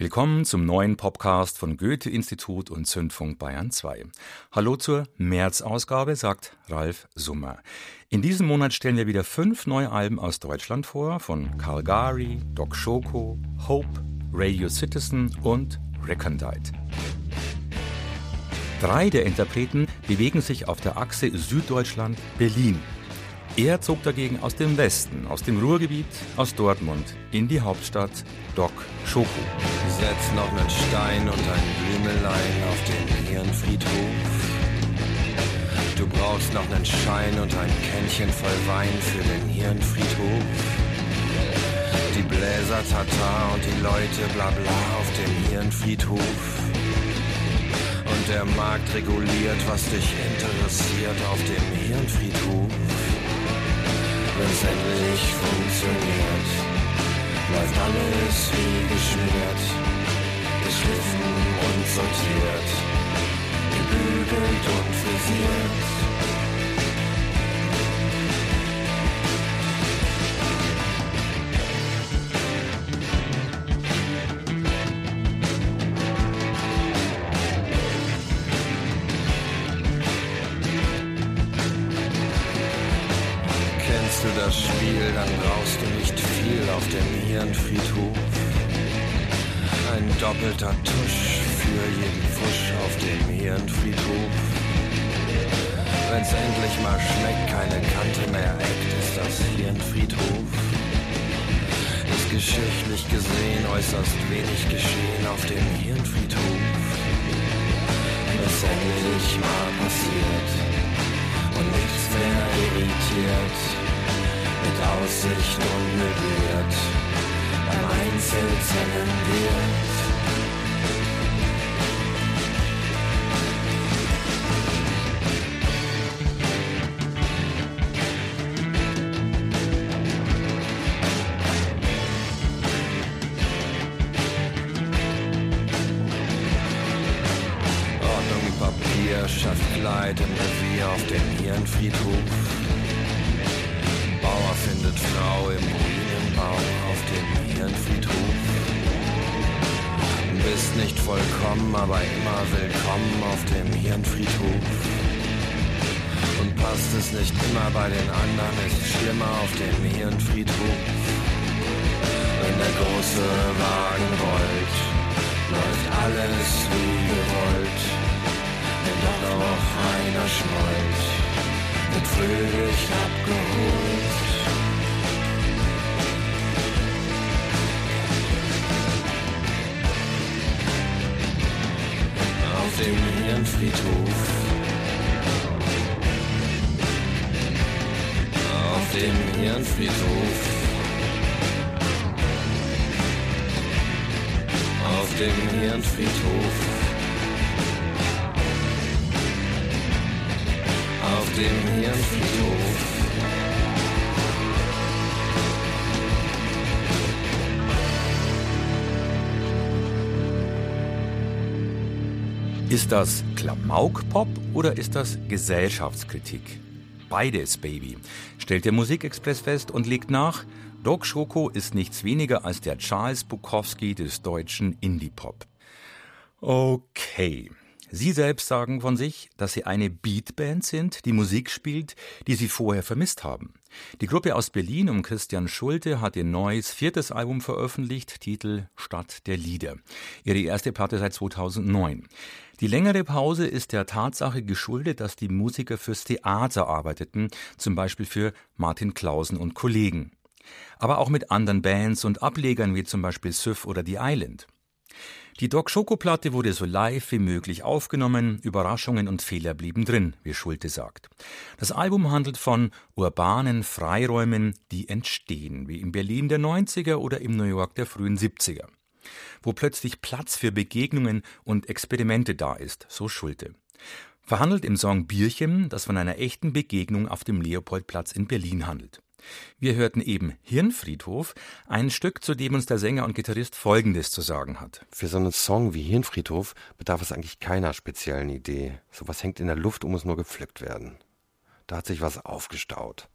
Willkommen zum neuen Podcast von Goethe-Institut und Zündfunk Bayern 2. Hallo zur März-Ausgabe, sagt Ralf Summer. In diesem Monat stellen wir wieder fünf neue Alben aus Deutschland vor, von Calgary, Doc Schoko, Hope, Radio Citizen und Recondite. Drei der Interpreten bewegen sich auf der Achse Süddeutschland-Berlin. Er zog dagegen aus dem Westen, aus dem Ruhrgebiet, aus Dortmund in die Hauptstadt Doc Schoko. Setz noch nen Stein und ein Blümelein auf den Hirnfriedhof. Du brauchst noch nen Schein und ein Kännchen voll Wein für den Hirnfriedhof. Die Bläser Tata und die Leute bla bla auf dem Hirnfriedhof. Und der Markt reguliert, was dich interessiert auf dem Hirnfriedhof endlich funktioniert, läuft alles wie geschmiert, geschliffen und sortiert, gebügelt und frisiert. Hirnfriedhof. Wenn's endlich mal passiert und nichts mehr irritiert mit Aussicht unmöbliert beim Einzelzellenwirt. Schlimmer auf dem Hirnfriedhof. Wenn der große Wagen rollt, läuft alles wie gewollt. Wenn doch noch einer schmollt, wird fröhlich abgeholt. dem Hirnfriedhof. Dem Hirnfriedhof. Auf dem Hirnfriedhof. Auf dem Hirnfriedhof. Ist das Klamauk-Pop oder ist das Gesellschaftskritik? Beides, Baby, stellt der Musikexpress fest und legt nach, Doc Schoko ist nichts weniger als der Charles Bukowski des deutschen Indie-Pop. Okay. Sie selbst sagen von sich, dass sie eine Beatband sind, die Musik spielt, die sie vorher vermisst haben. Die Gruppe aus Berlin um Christian Schulte hat ihr neues viertes Album veröffentlicht, Titel Stadt der Lieder. Ihre erste Platte seit 2009. Die längere Pause ist der Tatsache geschuldet, dass die Musiker fürs Theater arbeiteten, zum Beispiel für Martin Clausen und Kollegen. Aber auch mit anderen Bands und Ablegern wie zum Beispiel Süff oder The Island. Die Doc Schoko Platte wurde so live wie möglich aufgenommen, Überraschungen und Fehler blieben drin, wie Schulte sagt. Das Album handelt von urbanen Freiräumen, die entstehen, wie in Berlin der 90er oder im New York der frühen 70er wo plötzlich Platz für Begegnungen und Experimente da ist, so Schulte. Verhandelt im Song Bierchen, das von einer echten Begegnung auf dem Leopoldplatz in Berlin handelt. Wir hörten eben Hirnfriedhof, ein Stück, zu dem uns der Sänger und Gitarrist Folgendes zu sagen hat. Für so einen Song wie Hirnfriedhof bedarf es eigentlich keiner speziellen Idee. Sowas hängt in der Luft und muss nur gepflückt werden. Da hat sich was aufgestaut.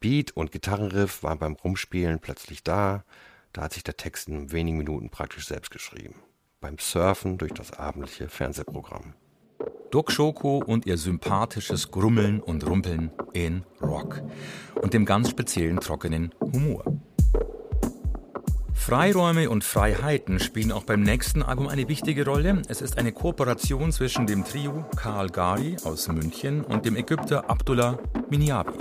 Beat und Gitarrenriff waren beim Rumspielen plötzlich da, Da hat sich der Text in wenigen Minuten praktisch selbst geschrieben. Beim Surfen durch das abendliche Fernsehprogramm. Doc Schoko und ihr sympathisches Grummeln und Rumpeln in Rock und dem ganz speziellen trockenen Humor. Freiräume und Freiheiten spielen auch beim nächsten Album eine wichtige Rolle. Es ist eine Kooperation zwischen dem Trio Karl Gari aus München und dem Ägypter Abdullah Minyabi.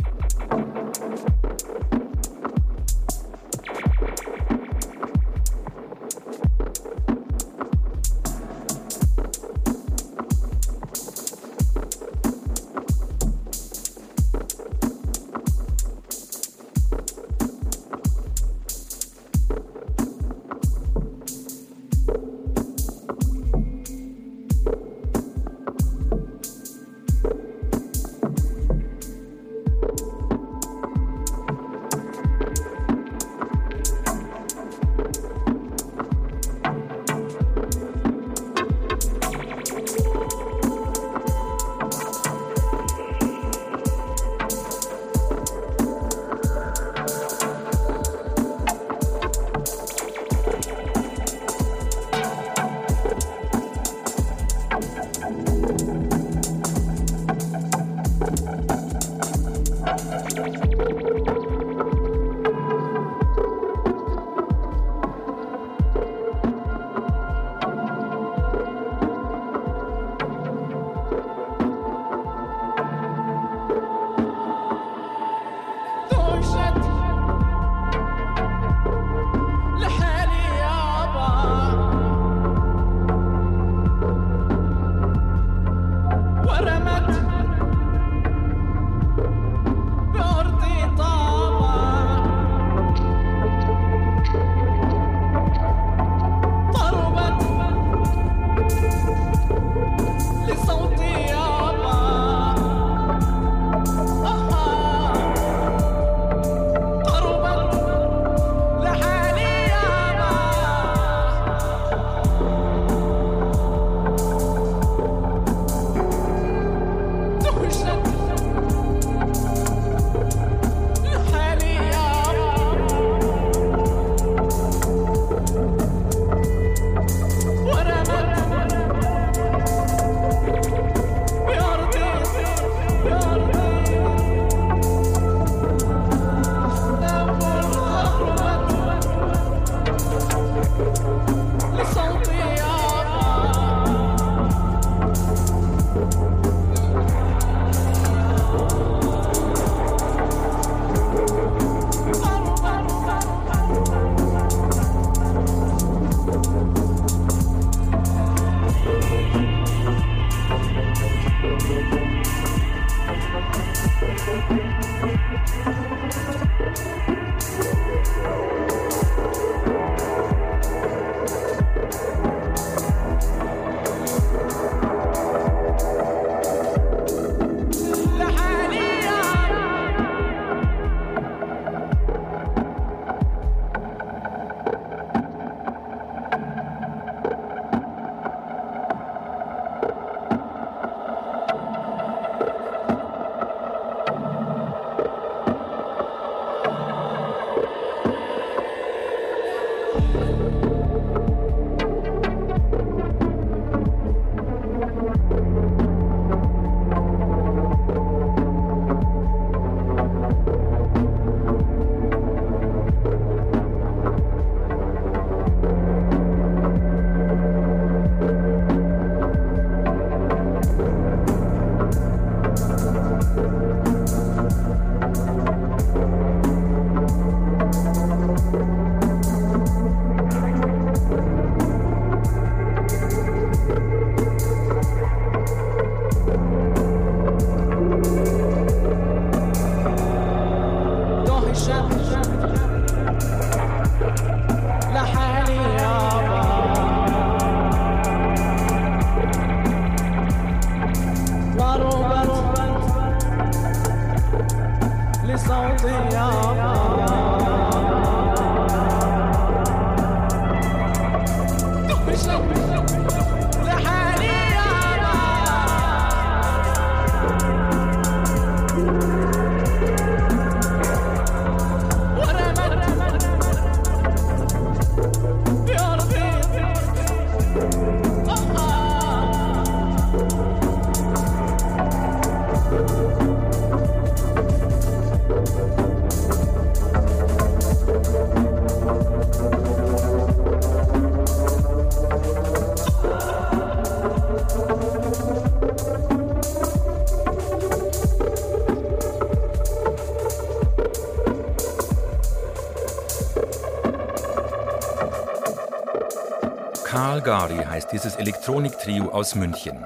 Calgary heißt dieses Elektronik-Trio aus München.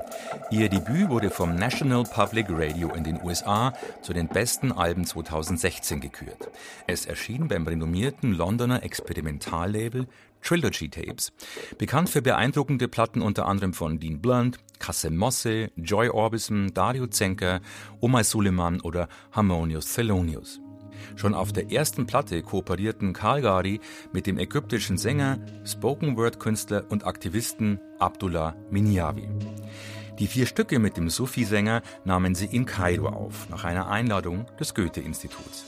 Ihr Debüt wurde vom National Public Radio in den USA zu den besten Alben 2016 gekürt. Es erschien beim renommierten Londoner Experimentallabel Trilogy Tapes, bekannt für beeindruckende Platten unter anderem von Dean Blunt, Kassem Mosse, Joy Orbison, Dario Zenker, Omar Suleiman oder Harmonious Thelonious. Schon auf der ersten Platte kooperierten Calgary mit dem ägyptischen Sänger, Spoken-Word-Künstler und Aktivisten Abdullah Minyawi. Die vier Stücke mit dem Sufi-Sänger nahmen sie in Kairo auf, nach einer Einladung des Goethe-Instituts.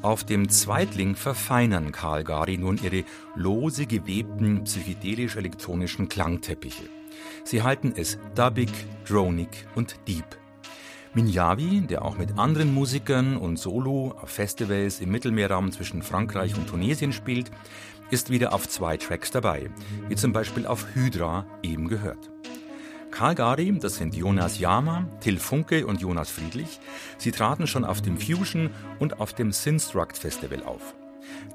Auf dem Zweitling verfeinern Calgary nun ihre lose gewebten psychedelisch-elektronischen Klangteppiche. Sie halten es dubbig, dronig und deep. Minyavi, der auch mit anderen Musikern und Solo auf Festivals im Mittelmeerraum zwischen Frankreich und Tunesien spielt, ist wieder auf zwei Tracks dabei, wie zum Beispiel auf Hydra eben gehört. Karl Gari, das sind Jonas Jama, Till Funke und Jonas Friedlich. Sie traten schon auf dem Fusion und auf dem Synstruct Festival auf.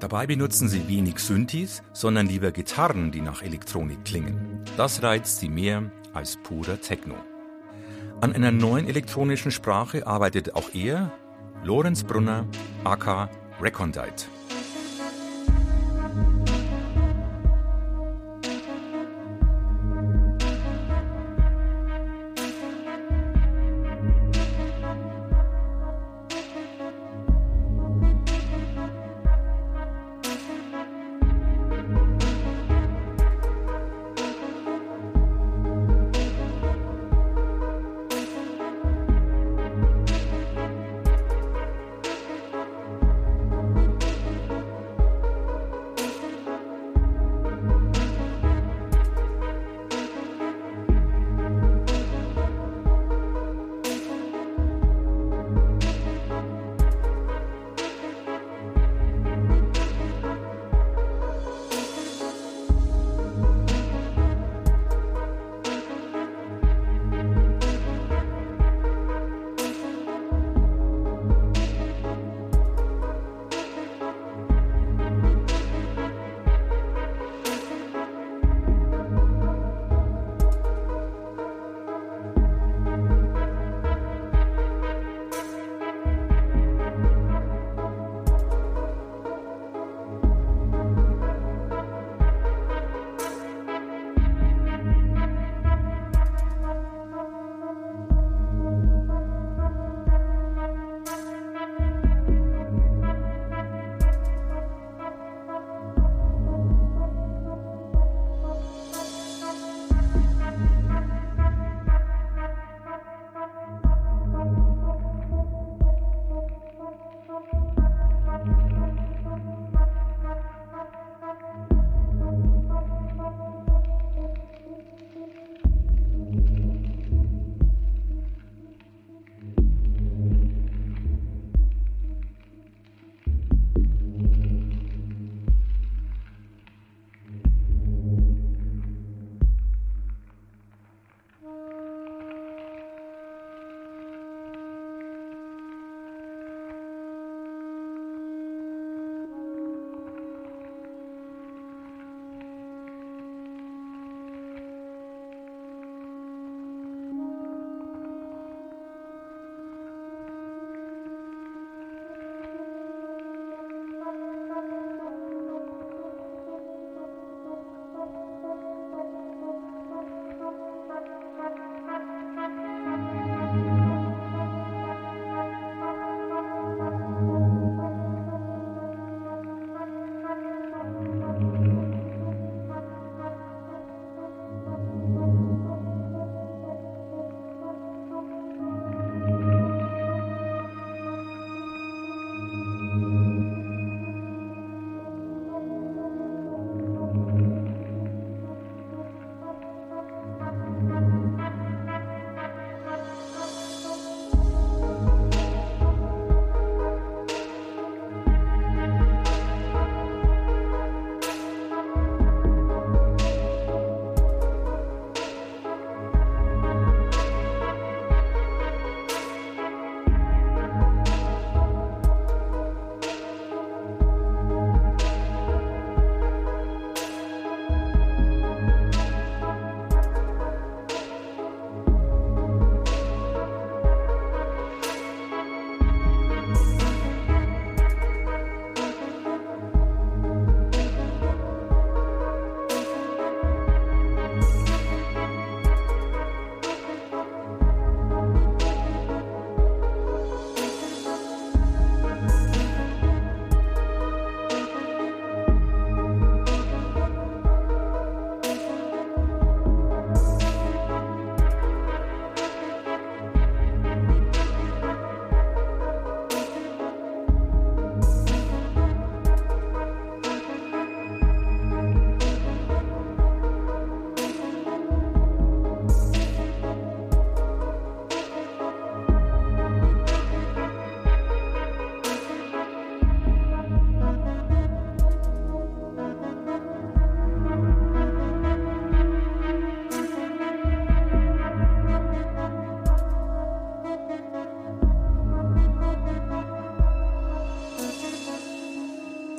Dabei benutzen sie wenig Synthes, sondern lieber Gitarren, die nach Elektronik klingen. Das reizt sie mehr als purer Techno. An einer neuen elektronischen Sprache arbeitet auch er, Lorenz Brunner, aka Recondite.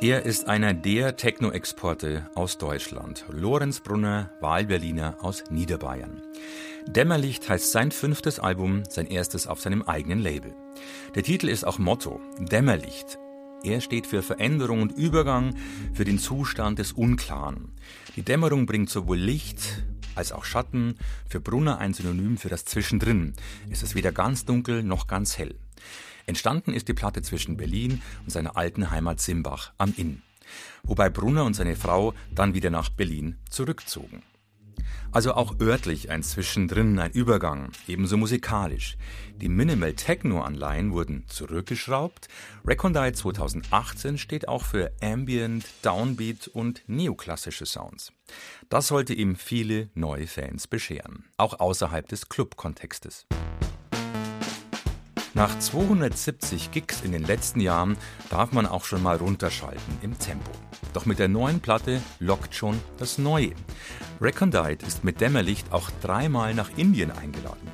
Er ist einer der Techno-Exporte aus Deutschland. Lorenz Brunner, Wahlberliner aus Niederbayern. Dämmerlicht heißt sein fünftes Album, sein erstes auf seinem eigenen Label. Der Titel ist auch Motto, Dämmerlicht. Er steht für Veränderung und Übergang, für den Zustand des Unklaren. Die Dämmerung bringt sowohl Licht als auch Schatten, für Brunner ein Synonym für das Zwischendrin. Es ist weder ganz dunkel noch ganz hell. Entstanden ist die Platte zwischen Berlin und seiner alten Heimat Simbach am Inn, wobei Brunner und seine Frau dann wieder nach Berlin zurückzogen. Also auch örtlich ein Zwischendrin, ein Übergang, ebenso musikalisch. Die Minimal Techno-Anleihen wurden zurückgeschraubt. Recondite 2018 steht auch für Ambient, Downbeat und neoklassische Sounds. Das sollte ihm viele neue Fans bescheren, auch außerhalb des Club-Kontextes. Nach 270 Gigs in den letzten Jahren darf man auch schon mal runterschalten im Tempo. Doch mit der neuen Platte lockt schon das Neue. Recondite ist mit Dämmerlicht auch dreimal nach Indien eingeladen.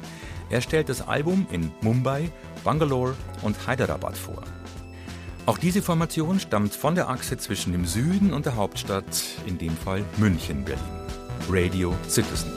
Er stellt das Album in Mumbai, Bangalore und Hyderabad vor. Auch diese Formation stammt von der Achse zwischen dem Süden und der Hauptstadt, in dem Fall München-Berlin. Radio Citizen.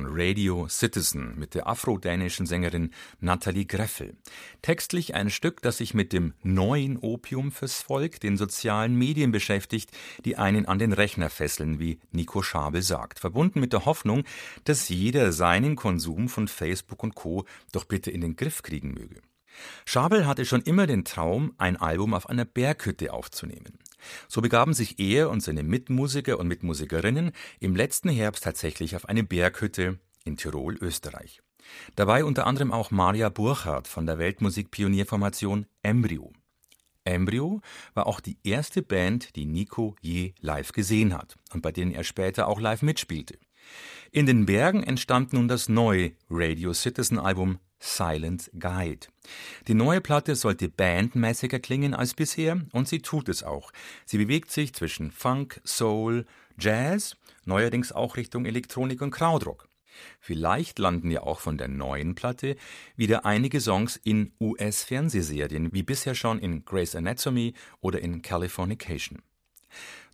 Von Radio Citizen mit der afrodänischen Sängerin Nathalie Greffel. Textlich ein Stück, das sich mit dem neuen Opium fürs Volk, den sozialen Medien beschäftigt, die einen an den Rechner fesseln, wie Nico Schabel sagt. Verbunden mit der Hoffnung, dass jeder seinen Konsum von Facebook und Co. doch bitte in den Griff kriegen möge. Schabel hatte schon immer den Traum, ein Album auf einer Berghütte aufzunehmen. So begaben sich er und seine Mitmusiker und Mitmusikerinnen im letzten Herbst tatsächlich auf eine Berghütte in Tirol, Österreich. Dabei unter anderem auch Maria Burchardt von der Weltmusikpionierformation Embryo. Embryo war auch die erste Band, die Nico je live gesehen hat und bei denen er später auch live mitspielte. In den Bergen entstand nun das neue Radio Citizen Album Silent Guide. Die neue Platte sollte bandmäßiger klingen als bisher und sie tut es auch. Sie bewegt sich zwischen Funk, Soul, Jazz, neuerdings auch Richtung Elektronik und Krautrock. Vielleicht landen ja auch von der neuen Platte wieder einige Songs in US-Fernsehserien, wie bisher schon in Grey's Anatomy oder in Californication.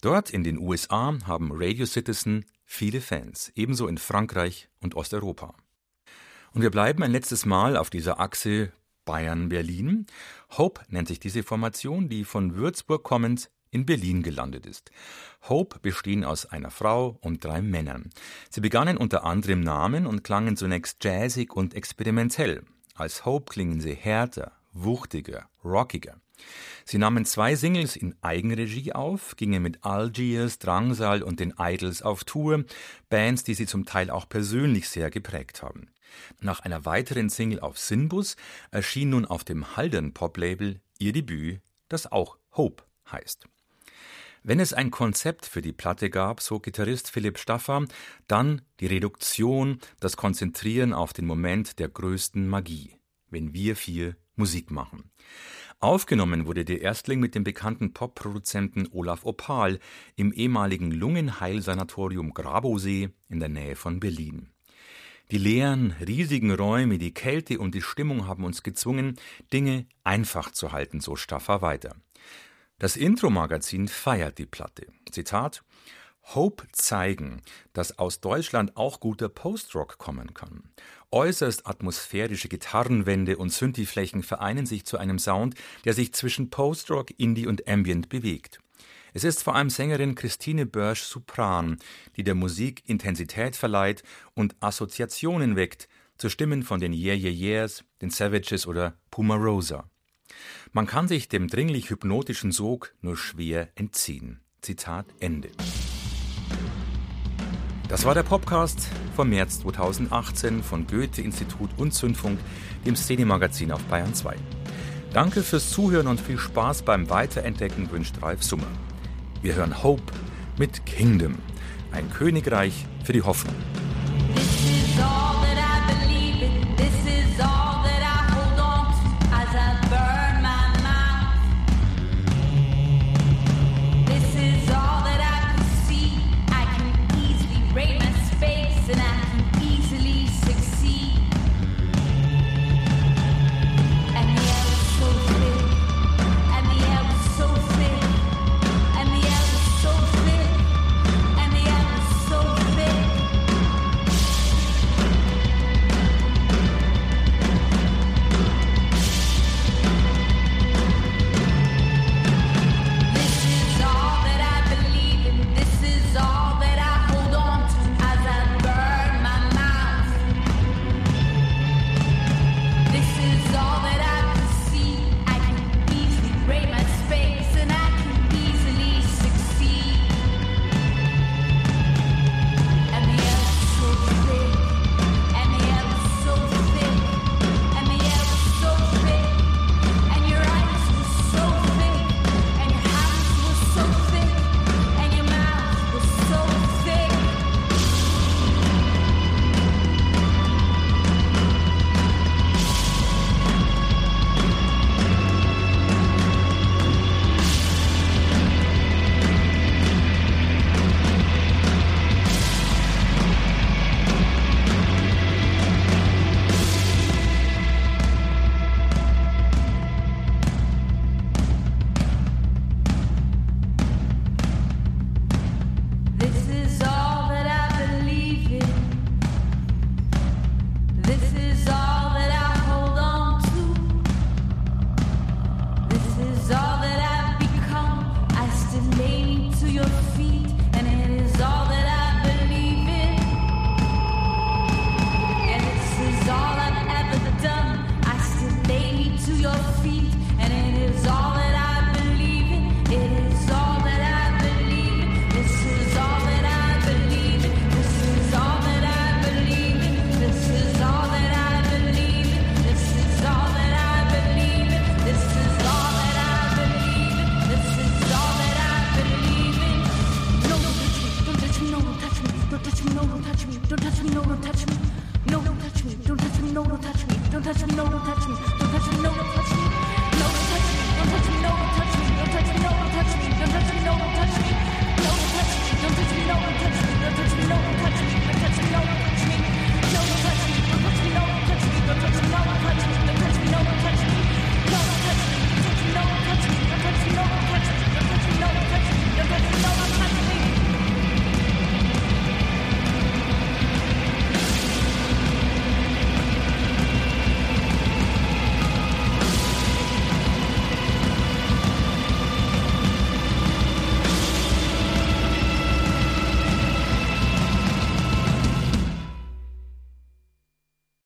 Dort in den USA haben Radio Citizen viele Fans, ebenso in Frankreich und Osteuropa. Und wir bleiben ein letztes Mal auf dieser Achse Bayern-Berlin. Hope nennt sich diese Formation, die von Würzburg kommend in Berlin gelandet ist. Hope bestehen aus einer Frau und drei Männern. Sie begannen unter anderem Namen und klangen zunächst jazzig und experimentell. Als Hope klingen sie härter, wuchtiger, rockiger. Sie nahmen zwei Singles in Eigenregie auf, gingen mit Algiers, Drangsal und den Idols auf Tour, Bands, die sie zum Teil auch persönlich sehr geprägt haben. Nach einer weiteren Single auf Sinbus erschien nun auf dem Haldern Pop-Label ihr Debüt, das auch Hope heißt. Wenn es ein Konzept für die Platte gab, so Gitarrist Philipp Staffer, dann die Reduktion, das Konzentrieren auf den Moment der größten Magie, wenn wir vier Musik machen. Aufgenommen wurde der Erstling mit dem bekannten Popproduzenten Olaf Opal im ehemaligen Lungenheilsanatorium Grabosee in der Nähe von Berlin. Die leeren, riesigen Räume, die Kälte und die Stimmung haben uns gezwungen, Dinge einfach zu halten, so Staffer weiter. Das Intro-Magazin feiert die Platte. Zitat Hope zeigen, dass aus Deutschland auch guter Post-Rock kommen kann. Äußerst atmosphärische Gitarrenwände und Synthi-Flächen vereinen sich zu einem Sound, der sich zwischen Post-Rock, Indie und Ambient bewegt. Es ist vor allem Sängerin Christine Börsch Sopran, die der Musik Intensität verleiht und Assoziationen weckt zu Stimmen von den Yeah Yeah Yeahs, den Savages oder Puma Rosa. Man kann sich dem dringlich hypnotischen Sog nur schwer entziehen. Zitat Ende. Das war der Podcast vom März 2018 von Goethe-Institut und Zündfunk, dem Szenemagazin auf Bayern 2. Danke fürs Zuhören und viel Spaß beim Weiterentdecken wünscht Ralf Summer. Wir hören Hope mit Kingdom, ein Königreich für die Hoffnung.